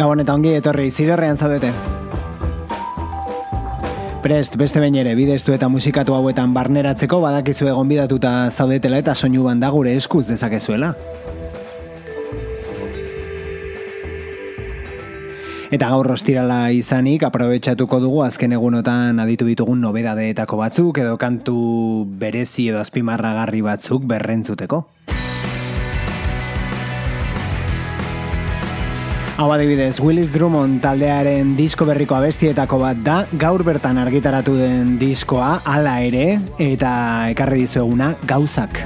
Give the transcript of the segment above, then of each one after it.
Gabon eta ongi etorri ziderrean zaudete. Prest, beste bain ere, bideztu eta musikatu hauetan barneratzeko badakizu egon bidatuta zaudetela eta soinu banda gure eskuz dezakezuela. Eta gaur rostirala izanik, aprobetsatuko dugu azken egunotan aditu ditugun nobedadeetako batzuk edo kantu berezi edo azpimarragarri batzuk berrentzuteko. Hau adibidez, Willis Drummond taldearen disko berriko abestietako bat da, gaur bertan argitaratu den diskoa, ala ere, eta ekarri dizueguna gauzak.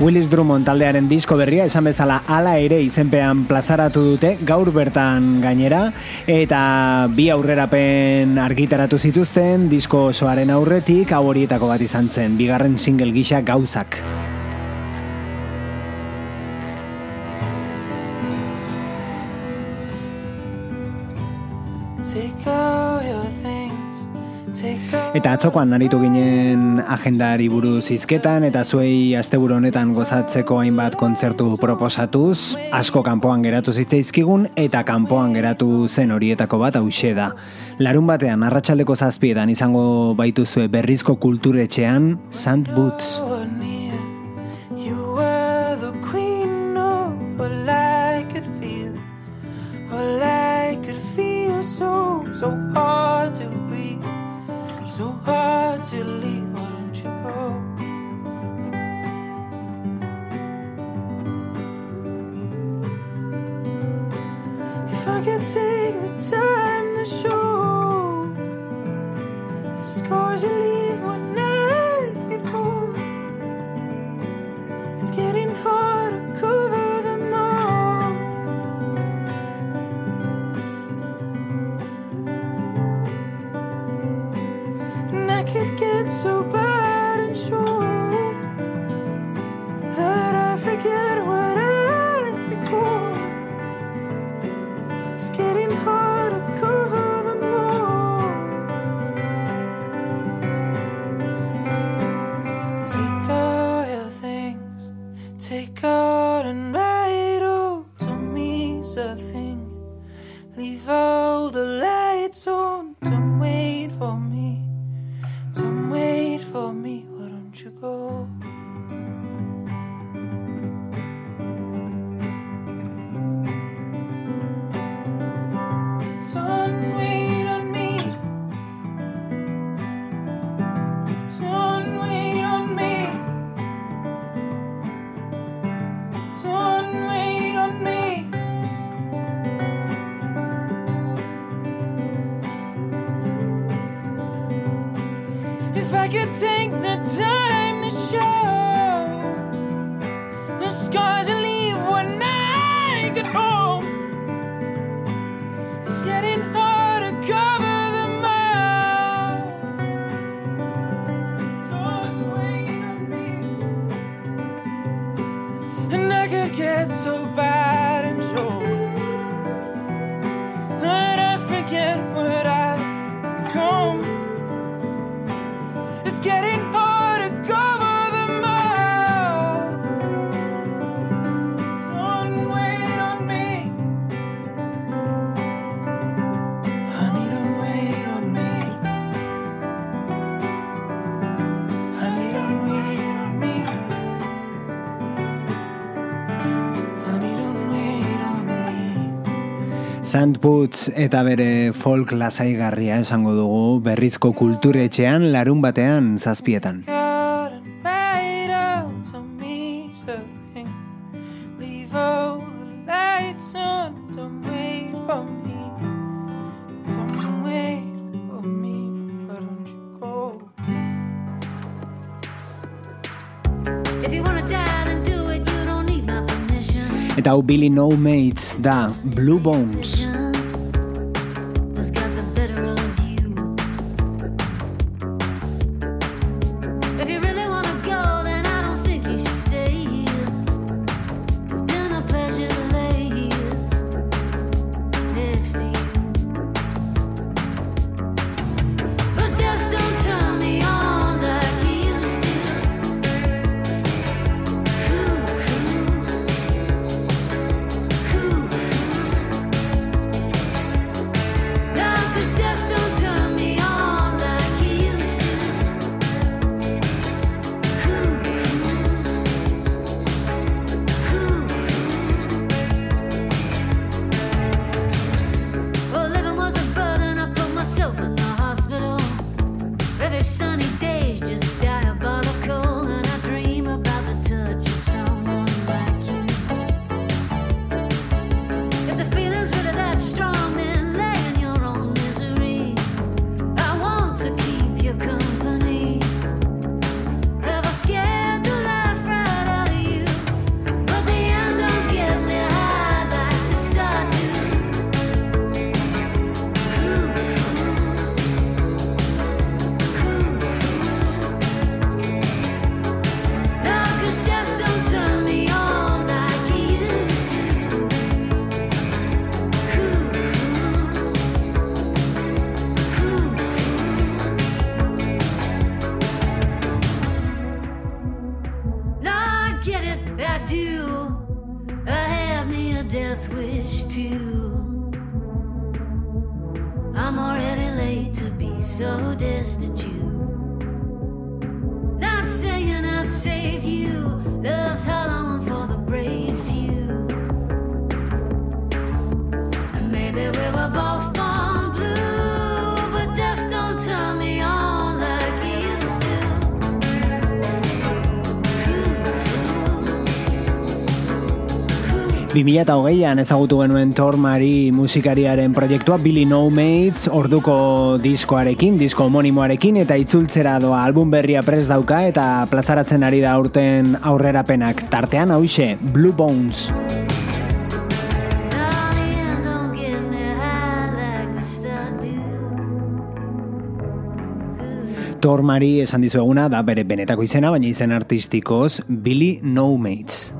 Willis Drummond taldearen disko berria esan bezala hala ere izenpean plazaratu dute gaur bertan gainera eta bi aurrerapen argitaratu zituzten disko osoaren aurretik hau horietako bat izan zen bigarren single gisa gauzak. Eta atzokoan aritu ginen agendari buruz hizketan eta zuei asteburu honetan gozatzeko hainbat kontzertu proposatuz, asko kanpoan geratu zitzaizkigun eta kanpoan geratu zen horietako bat hauxe da. Larun batean arratsaldeko zazpietan izango baituzue berrizko kulturetxean Sant Boots. Sandputz eta bere folk lasaigarria esango dugu berrizko kulturetxean larun batean zazpietan. hau Billy No Mates da Blue Bones. I do. I have me a death wish too. I'm already late to be so destitute. Not saying I'd save you. Love's hollow. 2008an ezagutu genuen Tormari musikariaren proiektua Billy No Mates orduko diskoarekin, disko homonimoarekin eta itzultzera doa album berria prez dauka eta plazaratzen ari da urten aurrerapenak tartean hause Blue Bones. Tormari esan dizueguna da bere benetako izena, baina izen artistikoz Billy No Mates.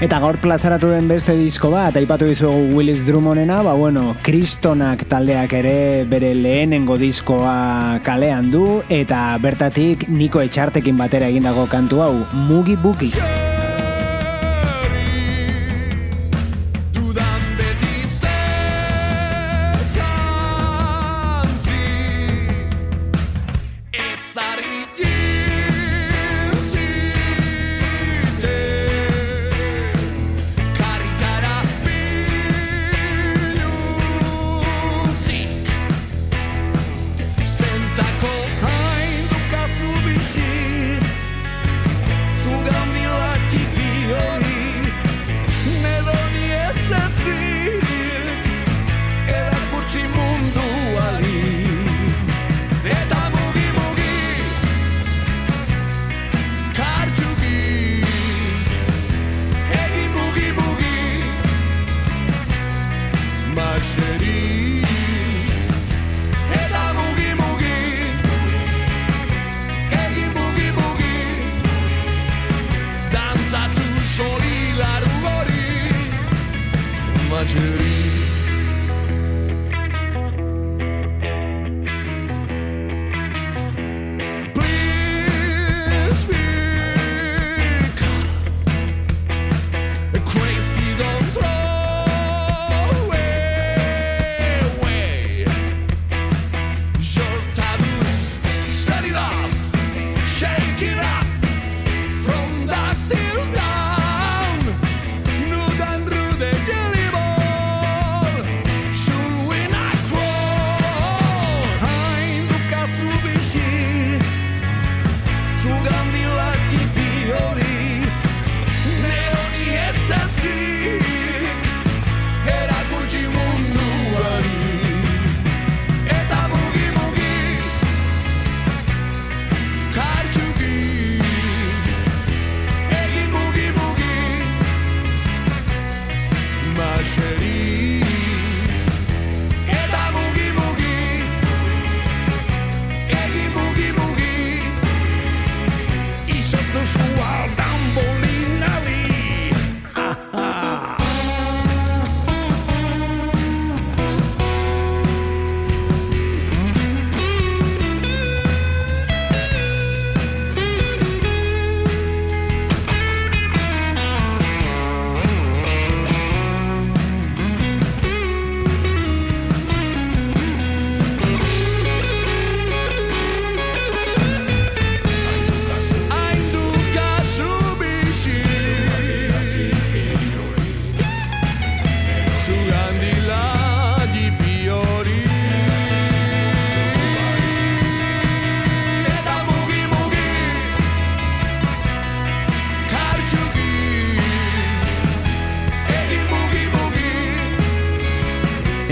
Eta gaur plazaratu den beste disko bat, aipatu dizuegu Willis Drummondena, ba bueno, Kristonak taldeak ere bere lehenengo diskoa kalean du, eta bertatik Niko Etxartekin batera egindako kantu hau, Mugi Bugi.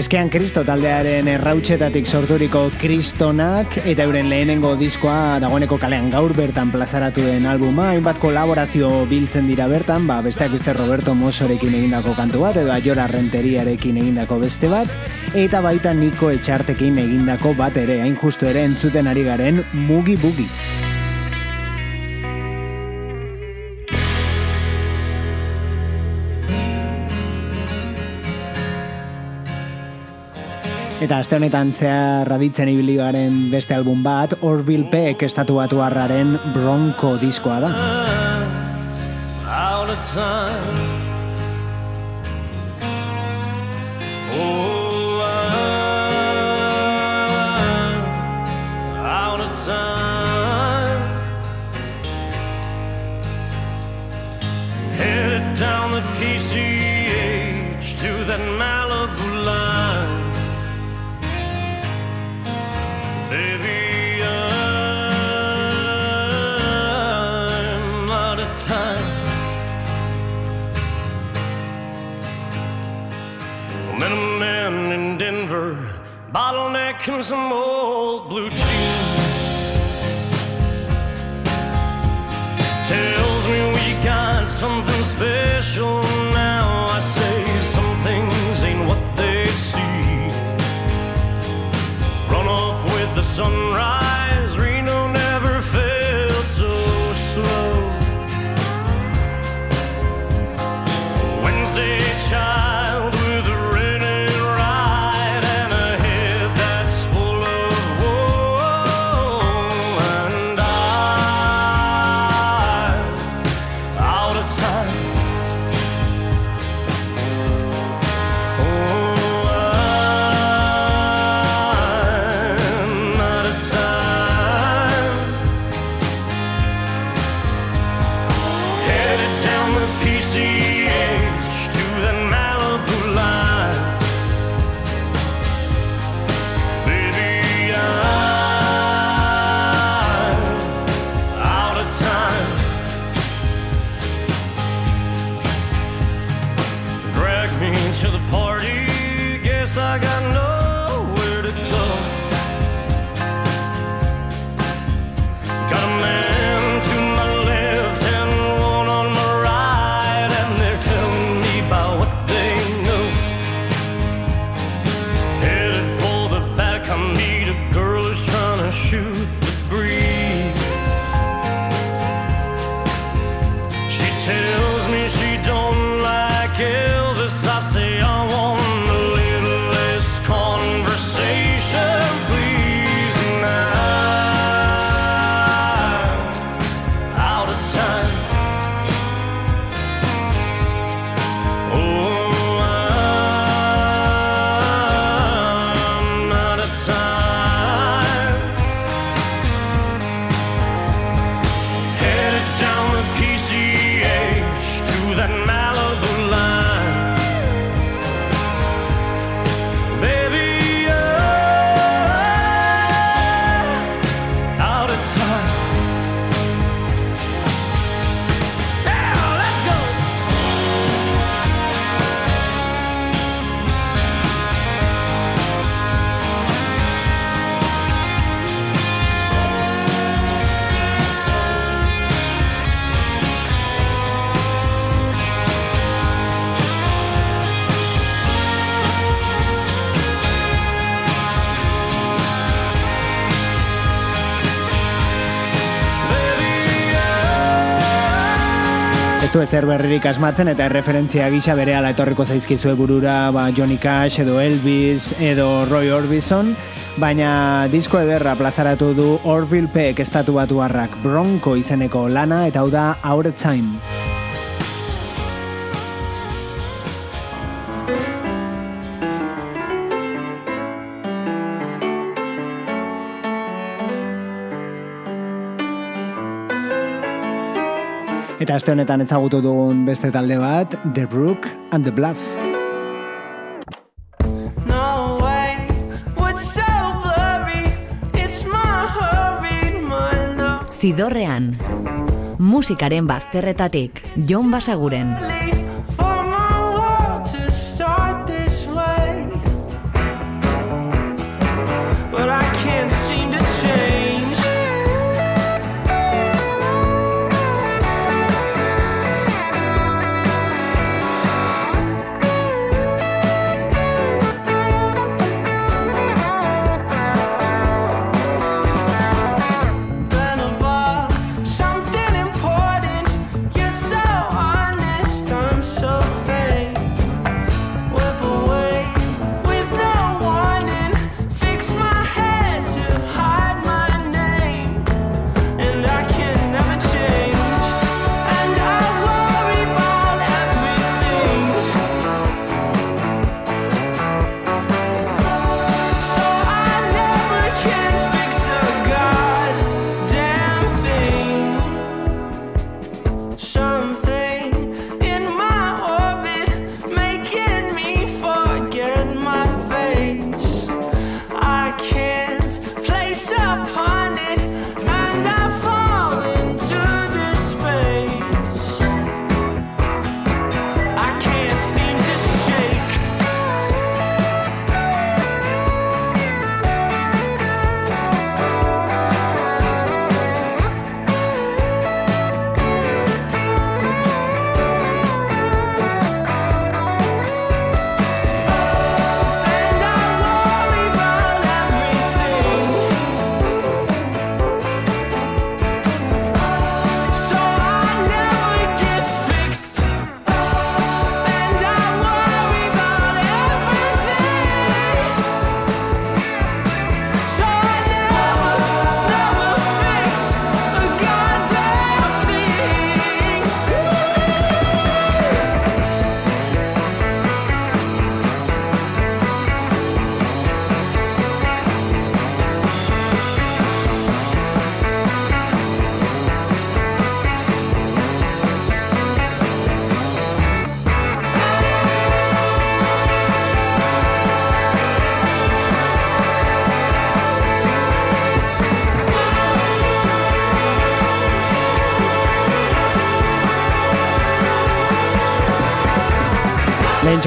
Eskean Kristo taldearen errautxetatik sorturiko Kristonak eta euren lehenengo diskoa dagoeneko kalean gaur bertan plazaratu den albuma, hainbat kolaborazio biltzen dira bertan, ba, besteak beste Roberto Mosorekin egindako kantu bat, edo Aiora Renteriarekin egindako beste bat, eta baita Niko Etxartekin egindako bat ere, hain justu ere entzuten ari garen Mugi Bugi. Eta aste honetan zehar raditzen ibili garen beste album bat, Orville Peck estatu batu harraren Bronco diskoa da. out of time. Oh, him some more. du ezer berririk asmatzen eta erreferentzia gisa berehala etorriko zaizkizue burura ba, Johnny Cash edo Elvis edo Roy Orbison, baina disko ederra plazaratu du Orville Peck estatu batuarrak Bronco izeneko lana eta hau da Our Time. Eta este honetan ezagutu dugun beste talde bat, The Brook and the Bluff. Zidorrean, musikaren bazterretatik, Jon Basaguren. Jon Basaguren.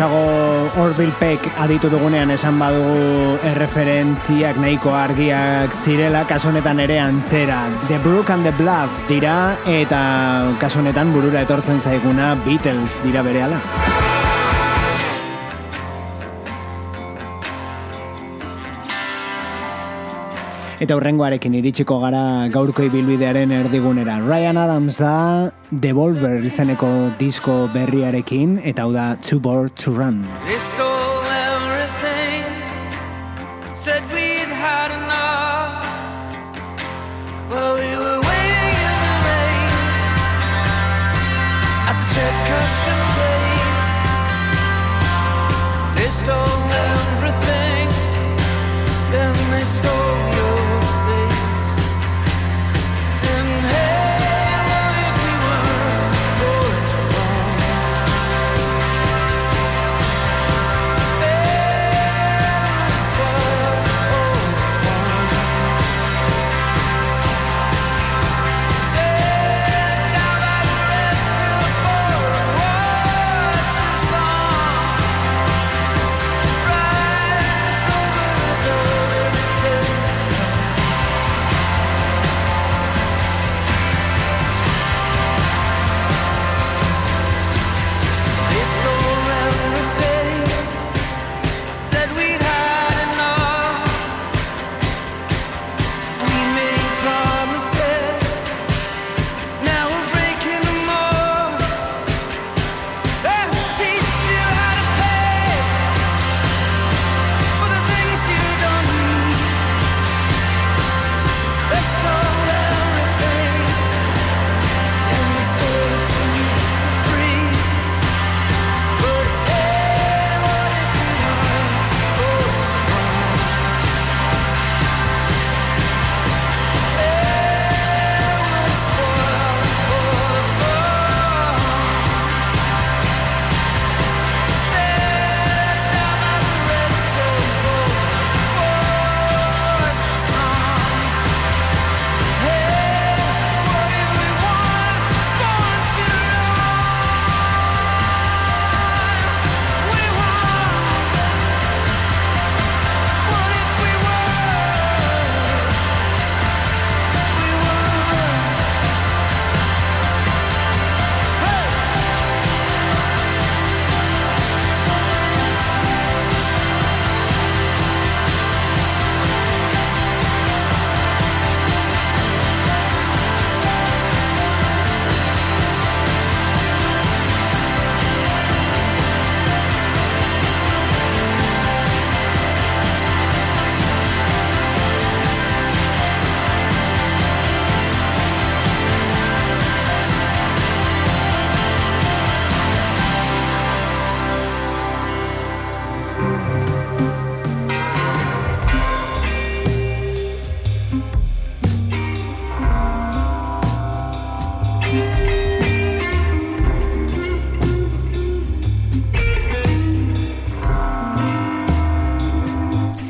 gutxago Orville Peck aditu dugunean esan badugu erreferentziak nahiko argiak zirela, kaso honetan ere antzera. The Brook and the Bluff dira eta kaso honetan burura etortzen zaiguna Beatles dira berehala. Eta hurrengoarekin iritsiko gara gaurko ibilbidearen erdigunera. Ryan Adams da Devolver izeneko disko berriarekin, eta hau da Too Bored to Run.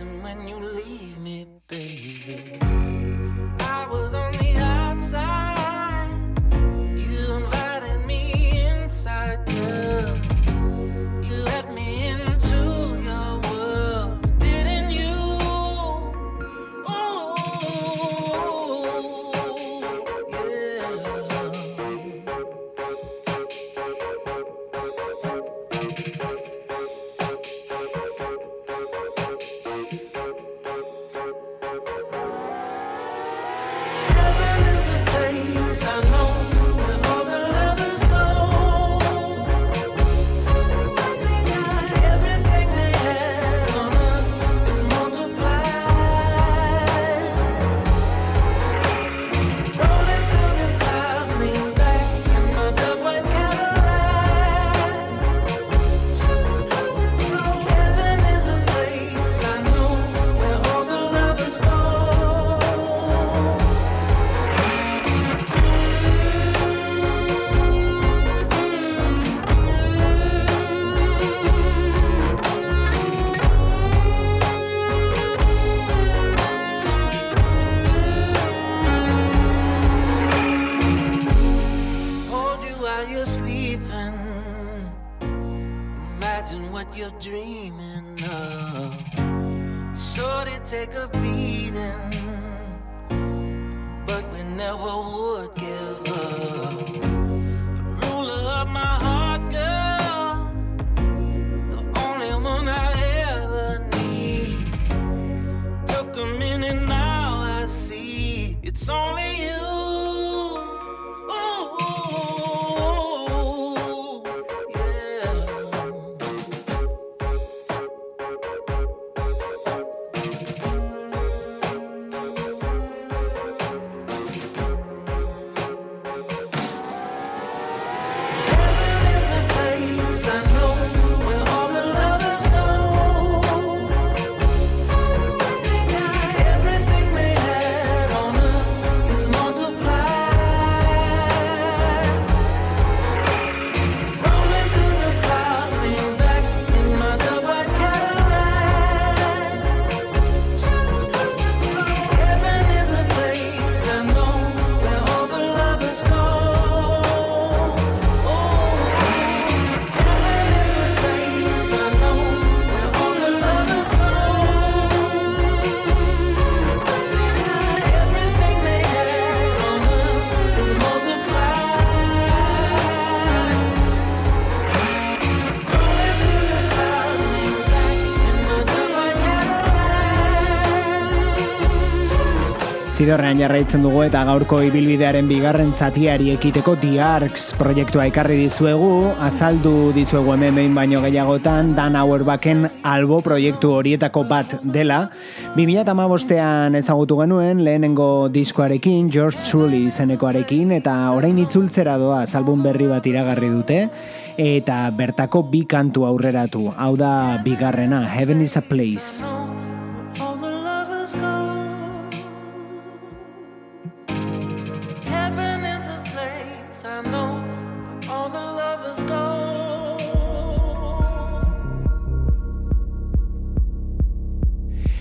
listen when you leave. Bidorrean jarraitzen dugu eta gaurko ibilbidearen bigarren zatiari ekiteko Diarks proiektua ekarri dizuegu, azaldu dizuegu hemen behin baino gehiagotan Dan Auerbaken albo proiektu horietako bat dela. 2008an ezagutu genuen lehenengo diskoarekin, George Shully izenekoarekin eta orain itzultzera doa album berri bat iragarri dute eta bertako bi kantu aurreratu, hau da bigarrena, Heaven is a Place.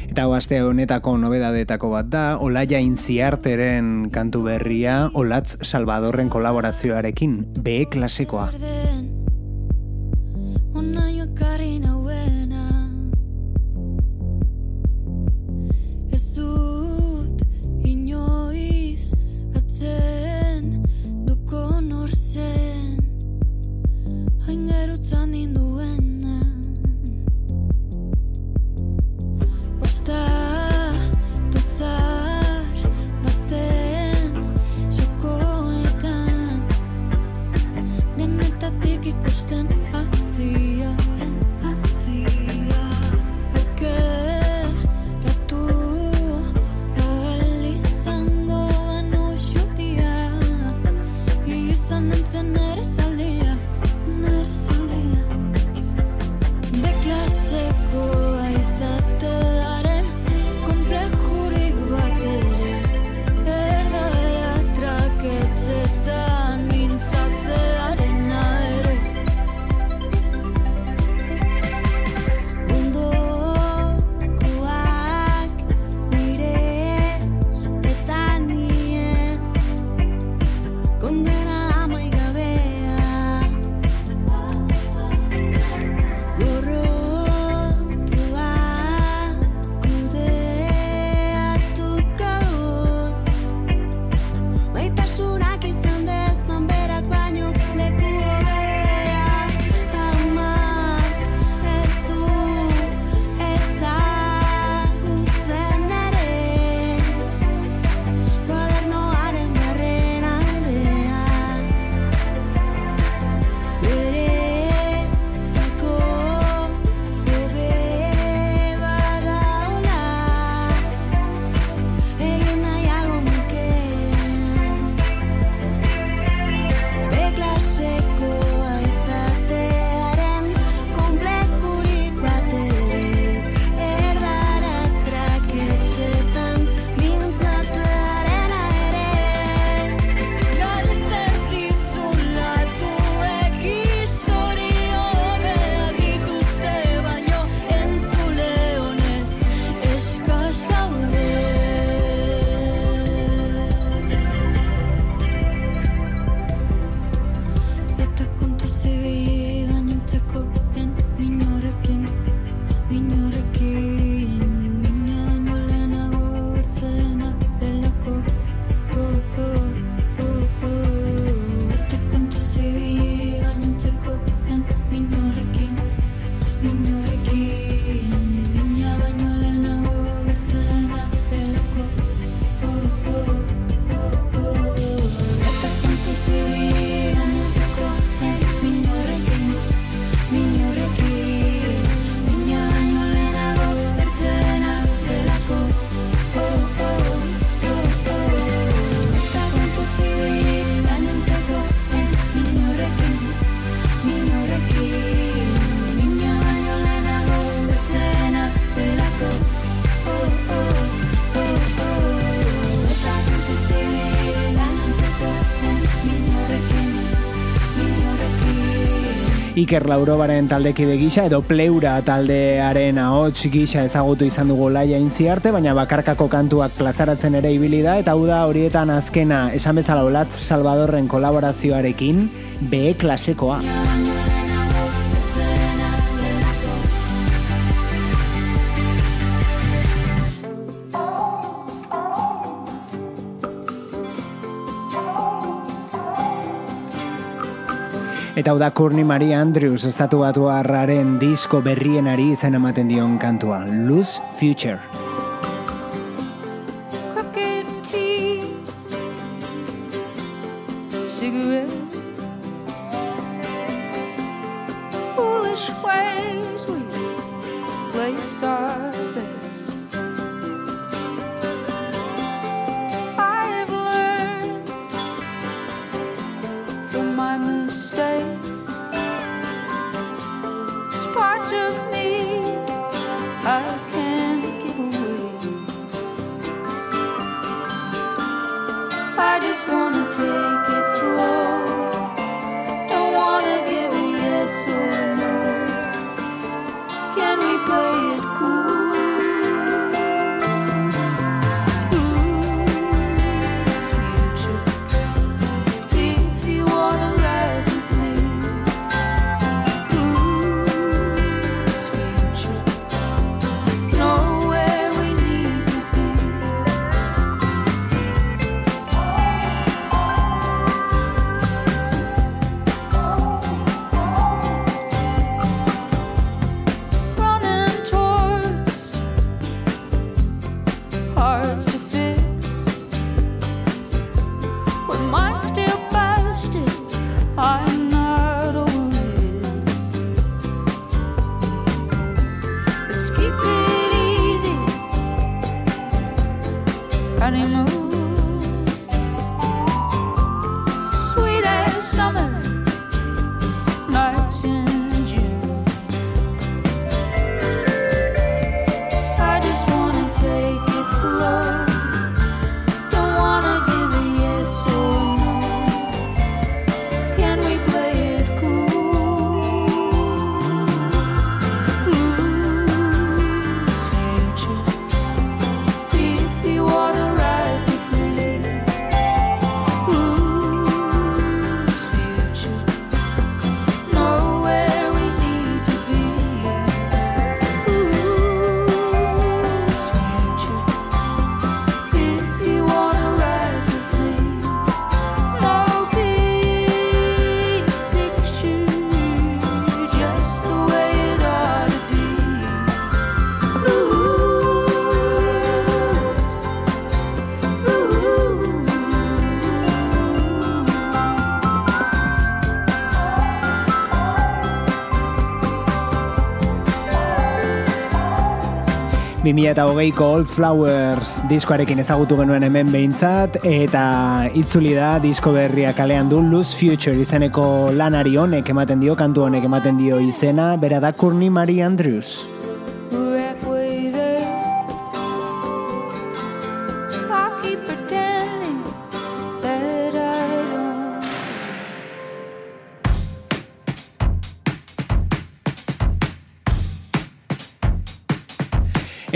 Eta oazte honetako nobedadetako bat da, Olaia Inziarteren kantu berria, Olatz Salvadorren kolaborazioarekin, B klasekoa. Iker Laurobaren taldekide gisa edo Pleura taldearen ahots gisa ezagutu izan dugu laia arte, baina bakarkako kantuak plazaratzen ere ibili da eta hau da horietan azkena esan bezala Olatz Salvadorren kolaborazioarekin B klasekoa. Eta hau da Courtney Marie Andrews estatu batuarraren disko berrienari izan ematen dion kantua, Lose Future. 2008ko Old Flowers diskoarekin ezagutu genuen hemen behintzat, eta itzuli da disko berria kalean du Lose Future izeneko lanari honek ematen dio, kantu honek ematen dio izena, bera da Courtney Marie Andrews.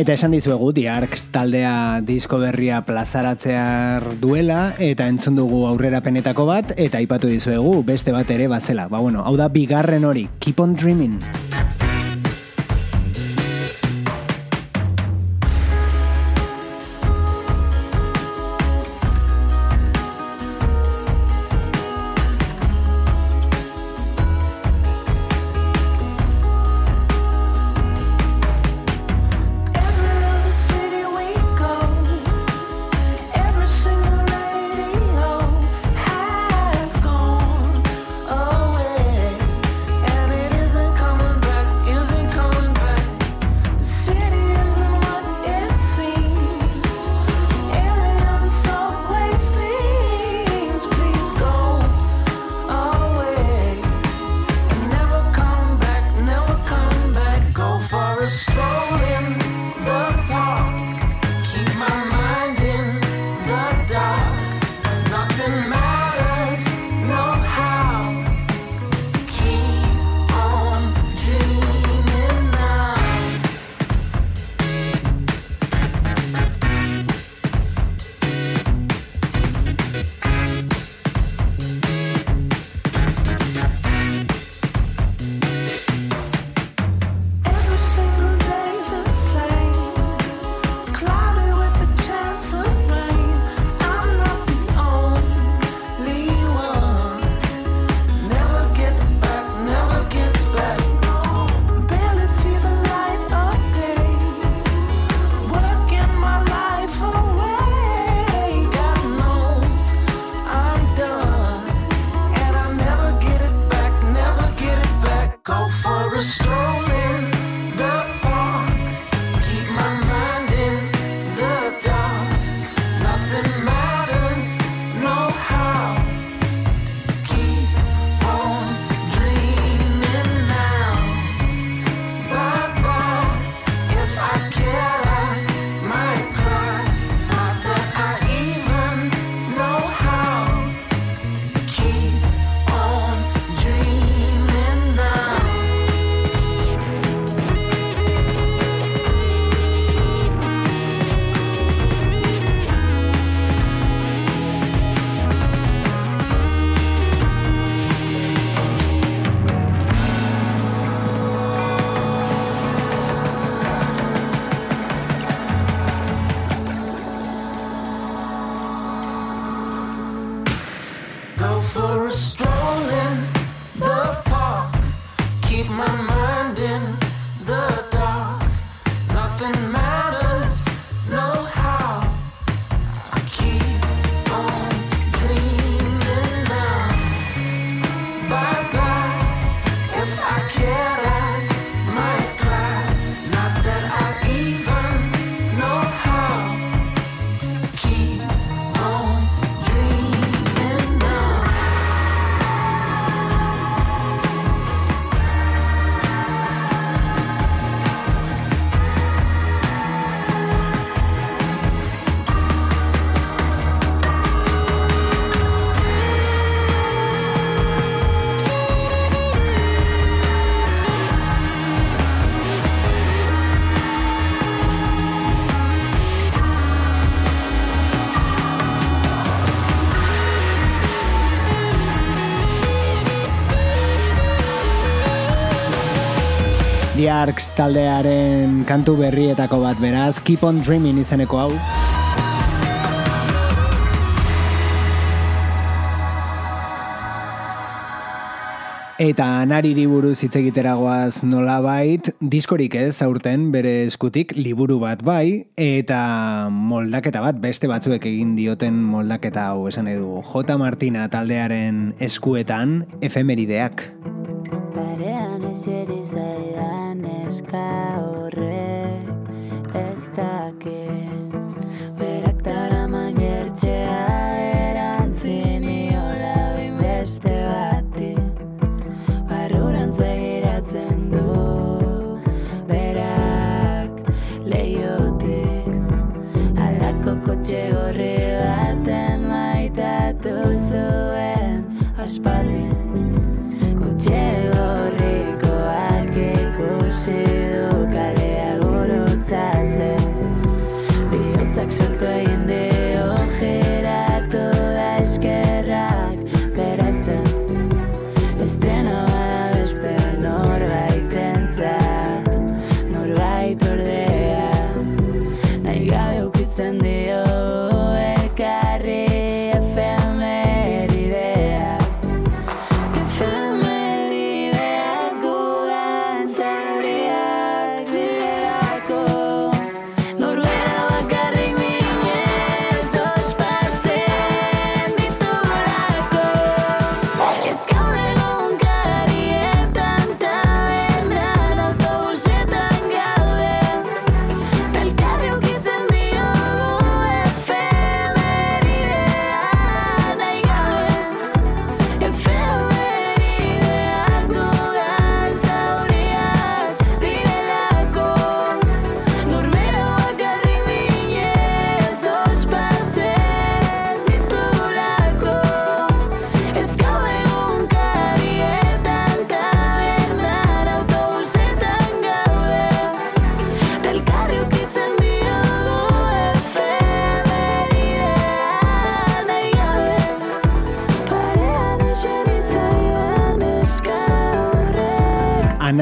Eta esan dizuegu Arcs taldea disko berria plazaratzear duela eta entzun dugu aurrerapenetako bat eta aipatu dizuegu beste bat ere bazela. Ba bueno, hau da bigarren hori, Keep on Dreaming. Sharks taldearen kantu berrietako bat, beraz, Keep on Dreaming izeneko hau. Eta nariri buruz hitz egiteragoaz nolabait, diskorik ez aurten bere eskutik liburu bat bai, eta moldaketa bat, beste batzuek egin dioten moldaketa hau esan edu. J. Martina taldearen eskuetan efemerideak. subscribe.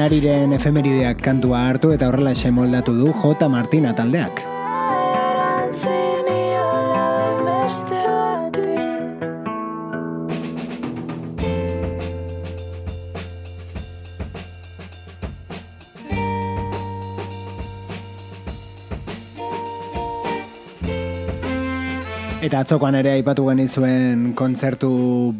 Nariren efemerideak kantua hartu eta horrela moldatu du J. Martina taldeak. Eta atzokoan ere aipatu genizuen kontzertu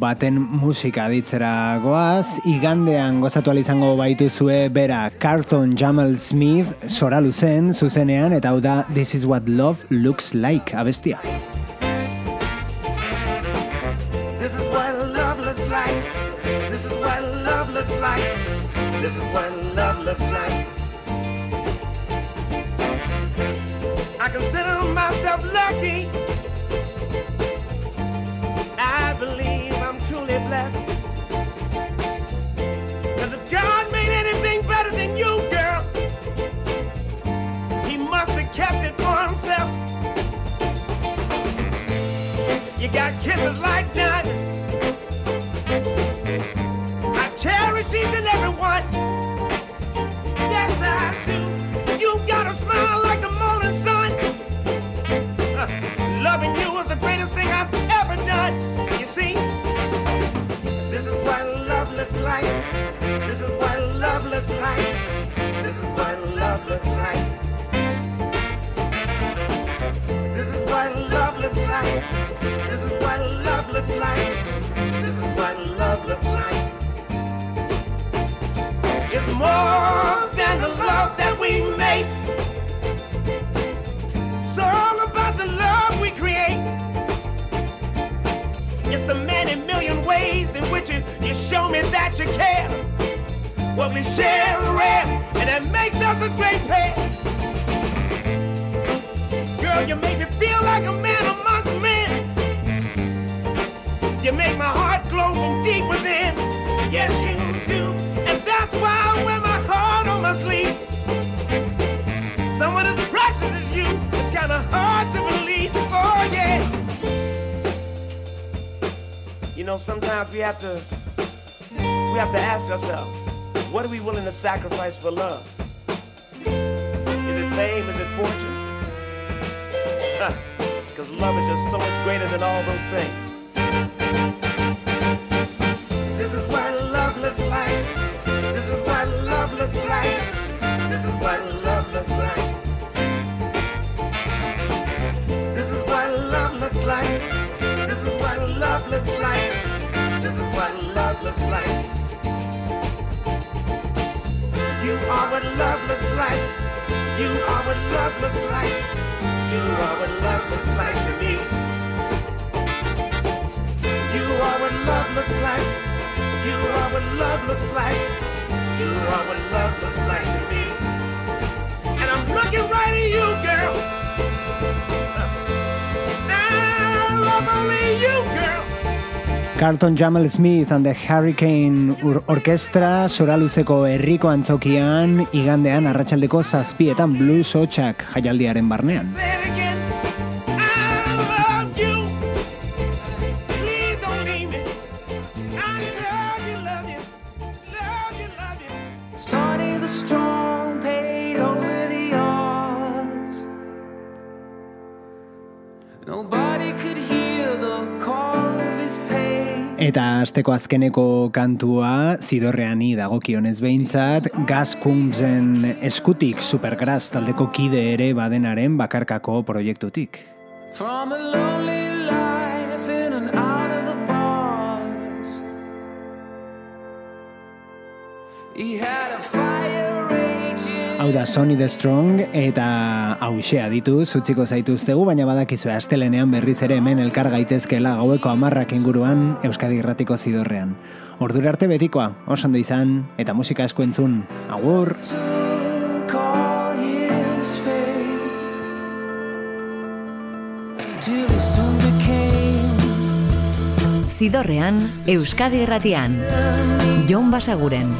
baten musika ditzera goaz, igandean gozatu izango baituzue bera Carlton Jamal Smith soralu zen zuzenean eta hau da This is what love looks like abestia. You got kisses like diamonds. I cherish each and every one. Yes, I do. You got a smile like the morning sun. Uh, loving you is the greatest thing I've ever done. You see, this is what love looks like. This is what love looks like. This is what love looks like. This is what love looks like. This is what love looks like. It's more than the love that we make. It's all about the love we create. It's the many million ways in which you, you show me that you care. What we share is rare, and that makes us a great pair. Girl, you make me feel like a man amongst men. You make my heart glow from deep within. Yes, you do. And that's why I wear my heart on my sleeve. Someone as precious as you is kind of hard to believe. Oh, yeah. You know, sometimes we have to we have to ask ourselves, what are we willing to sacrifice for love? Is it fame? Is it fortune? Because love is just so much greater than all those things. This is what love looks like. This is what love looks like. This is what love looks like. This is what love looks like. You are what love looks like. Are what love looks like to me. And I'm looking right at you, girl. I love only you, girl. Carlton Jamal Smith and the Hurricane Ur- Orkestra soraluzeko herriko antzokian igandean arratsaldeko zazpietan blues hotxak jaialdiaren barnean. Asteko azkeneko kantua zidorreani dagokionez behintzat, Gas Kumpsen eskutik Supergrass taldeko kide ere badenaren bakarkako proiektutik. From a lonely life in and out of the bars. He had a. Hau da Sony the Strong eta hausea ditu zutziko zaituztegu, baina badakizu astelenean berriz ere hemen elkar gaitezkela gaueko amarrak inguruan Euskadi Irratiko zidorrean. Ordura arte betikoa, oso ondo izan, eta musika asko entzun. Agur! Zidorrean, Euskadi Irratian. Jon Basaguren.